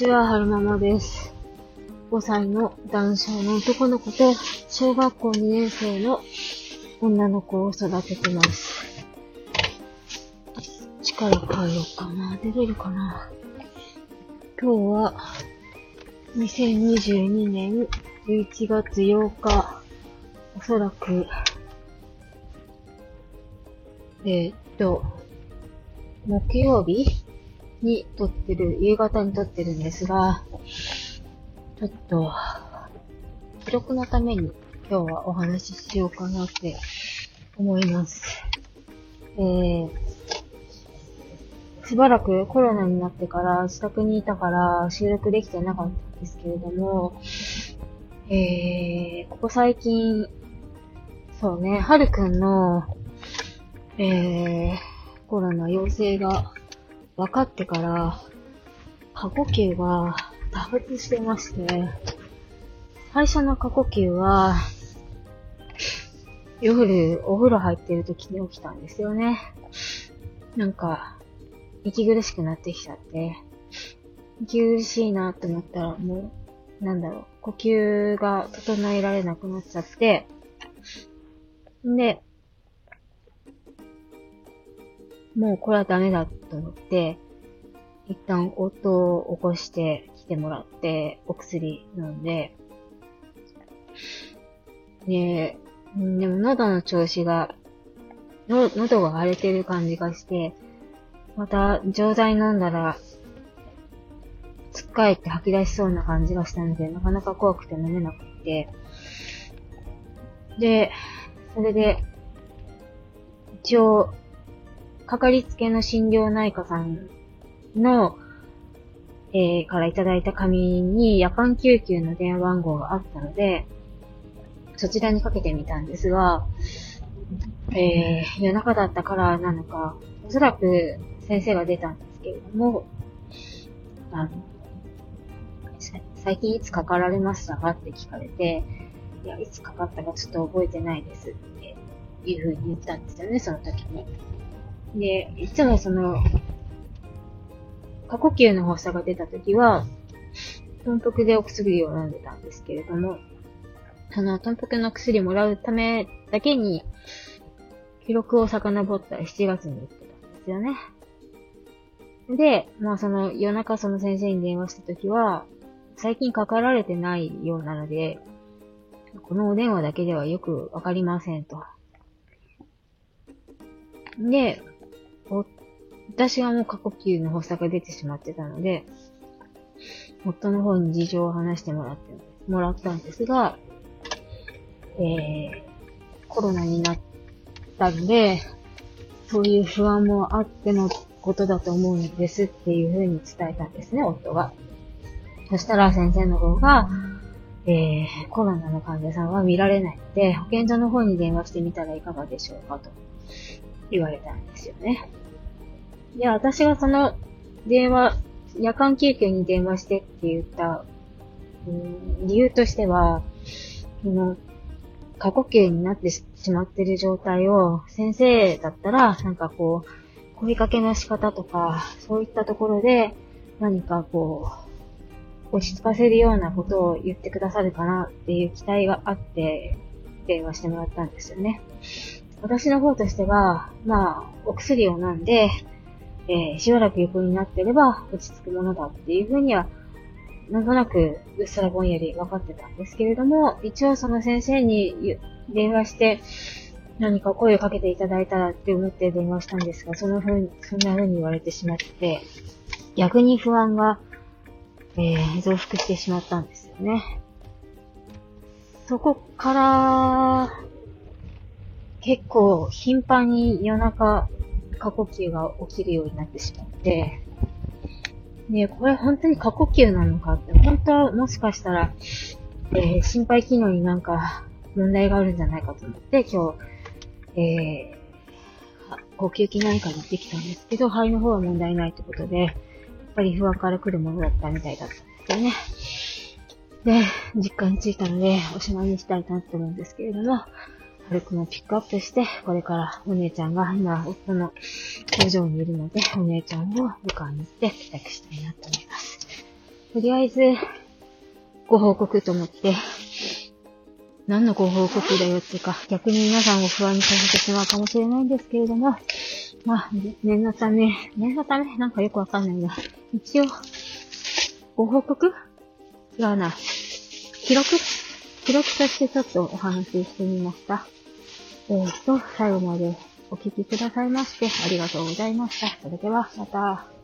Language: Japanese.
ちは、はるままです。5歳の男性の男の子と、小学校2年生の女の子を育ててます。力変えようかな？出れるかな？今日は、2022年11月8日、おそらく、えーっと、木曜日？に撮ってる、夕方に撮ってるんですが、ちょっと、記録のために今日はお話ししようかなって思います。えー、しばらくコロナになってから自宅にいたから収録できてなかったんですけれども、えー、ここ最近、そうね、はるくんの、えー、コロナ陽性が分かってから、過呼吸が多発してまして、最初の過呼吸は、夜お風呂入ってる時に起きたんですよね。なんか、息苦しくなってきちゃって、息苦しいなと思ったらもう、なんだろう、呼吸が整えられなくなっちゃって、で、もうこれはダメだと思って、一旦夫を起こして来てもらって、お薬飲んで、で、でも喉の調子が、の喉が荒れてる感じがして、また錠剤飲んだら、つっかえって吐き出しそうな感じがしたので、なかなか怖くて飲めなくて、で、それで、一応、かかりつけの心療内科さんの、えー、からいただいた紙に夜間救急の電話番号があったので、そちらにかけてみたんですが、えー、夜中だったからなのか、おそらく先生が出たんですけれども、あの、最近いつかかられましたかって聞かれて、いや、いつかかったかちょっと覚えてないですっていうふうに言ったんですよね、その時に。で、いつもその、過呼吸の発作が出た時は、豚腹でお薬を飲んでたんですけれども、その豚腹の薬もらうためだけに、記録を遡った7月に行ってたんですよね。で、まあその夜中その先生に電話した時は、最近かかられてないようなので、このお電話だけではよくわかりませんと。で、私はもう過呼吸の発作が出てしまってたので、夫の方に事情を話してもらって、もらったんですが、えー、コロナになったんで、そういう不安もあってのことだと思うんですっていうふうに伝えたんですね、夫が。そしたら先生の方が、えー、コロナの患者さんは見られないので、保健所の方に電話してみたらいかがでしょうかと言われたんですよね。で、私がその電話、夜間救急に電話してって言った、うん、理由としては、その、過呼吸になってしまってる状態を、先生だったら、なんかこう、声かけの仕方とか、そういったところで、何かこう、落ち着かせるようなことを言ってくださるかなっていう期待があって、電話してもらったんですよね。私の方としては、まあ、お薬を飲んで、えー、しばらく横になってれば落ち着くものだっていうふうには、なんとなくうっすらぼんやり分かってたんですけれども、一応その先生に電話して何か声をかけていただいたらって思って電話したんですが、そのふうに、そんな風に言われてしまって、逆に不安が、えー、増幅してしまったんですよね。そこから、結構頻繁に夜中過呼吸が起きるようになってしまって、ねこれ本当に過呼吸なのかって、本当はもしかしたら、えー、心肺機能になんか問題があるんじゃないかと思って、今日、えー、呼吸器内科に行ってきたんですけど、肺の方は問題ないってことで、やっぱり不安から来るものだったみたいだったんですよね。で、実家に着いたので、おしまいにしたいなって思うんですけれども、軽くもピックアップして、これからお姉ちゃんが今、夫の工場にいるので、お姉ちゃんを迎えに行って帰宅したいなと思います。とりあえず、ご報告と思って、何のご報告だよっていうか、逆に皆さんを不安にさせてしまうかもしれないんですけれども、まあ、念のため、念のためなんかよくわかんないな。一応、ご報告？違うな。記録？記録としてちょっとお話ししてみました。えーと、最後までお聞きくださいましてありがとうございました。それではまた。